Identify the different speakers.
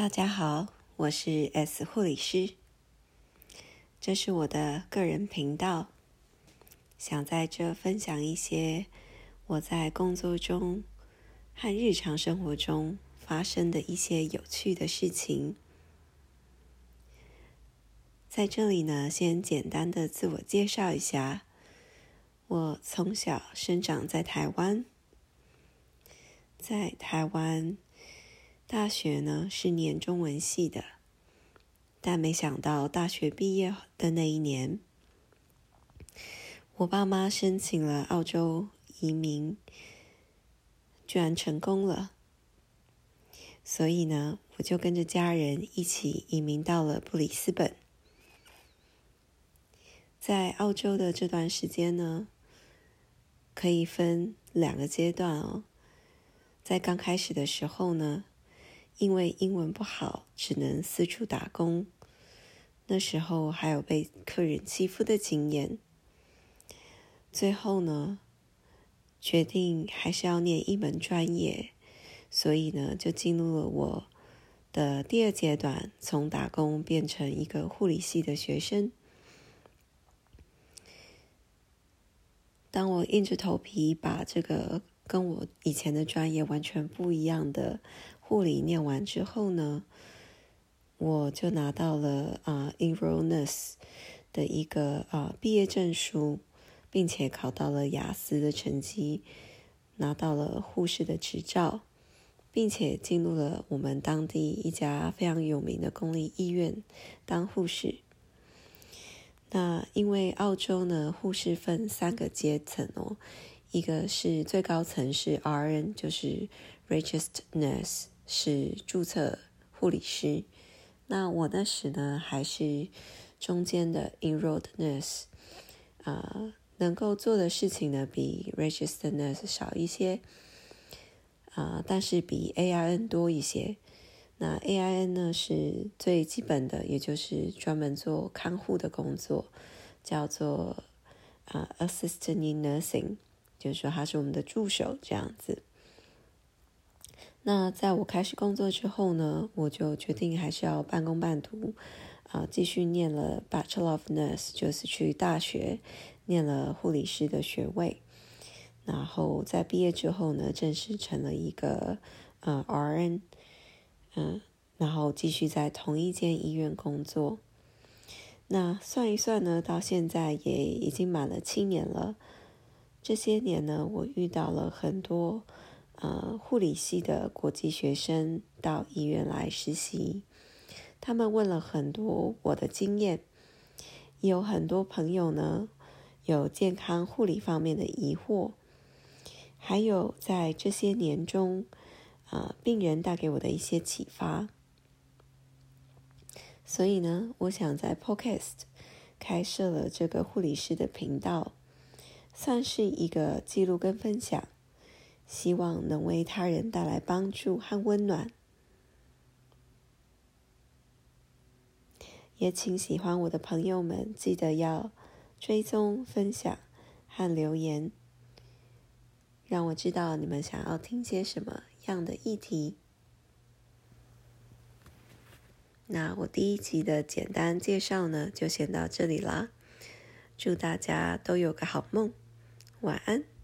Speaker 1: 大家好，我是 S 护理师，这是我的个人频道，想在这分享一些我在工作中和日常生活中发生的一些有趣的事情。在这里呢，先简单的自我介绍一下，我从小生长在台湾，在台湾。大学呢是念中文系的，但没想到大学毕业的那一年，我爸妈申请了澳洲移民，居然成功了。所以呢，我就跟着家人一起移民到了布里斯本。在澳洲的这段时间呢，可以分两个阶段哦。在刚开始的时候呢。因为英文不好，只能四处打工。那时候还有被客人欺负的经验。最后呢，决定还是要念一门专业，所以呢，就进入了我的第二阶段，从打工变成一个护理系的学生。当我硬着头皮把这个跟我以前的专业完全不一样的。护理念完之后呢，我就拿到了啊 Enroll Nurse 的一个啊毕业证书，并且考到了雅思的成绩，拿到了护士的执照，并且进入了我们当地一家非常有名的公立医院当护士。那因为澳洲呢，护士分三个阶层哦，一个是最高层是 RN，就是 Registered Nurse。是注册护理师，那我那时呢还是中间的 enrolled nurse，啊，能够做的事情呢比 registered nurse 少一些，啊，但是比 AIN 多一些。那 AIN 呢是最基本的，也就是专门做看护的工作，叫做啊 assistant in nursing，就是说他是我们的助手这样子。那在我开始工作之后呢，我就决定还是要半工半读，啊，继续念了 Bachelor of Nurse，就是去大学念了护理师的学位。然后在毕业之后呢，正式成了一个呃 RN，嗯，然后继续在同一间医院工作。那算一算呢，到现在也已经满了七年了。这些年呢，我遇到了很多。呃，护理系的国际学生到医院来实习，他们问了很多我的经验，有很多朋友呢有健康护理方面的疑惑，还有在这些年中，啊，病人带给我的一些启发。所以呢，我想在 Podcast 开设了这个护理师的频道，算是一个记录跟分享。希望能为他人带来帮助和温暖，也请喜欢我的朋友们记得要追踪、分享和留言，让我知道你们想要听些什么样的议题。那我第一集的简单介绍呢，就先到这里啦。祝大家都有个好梦，晚安。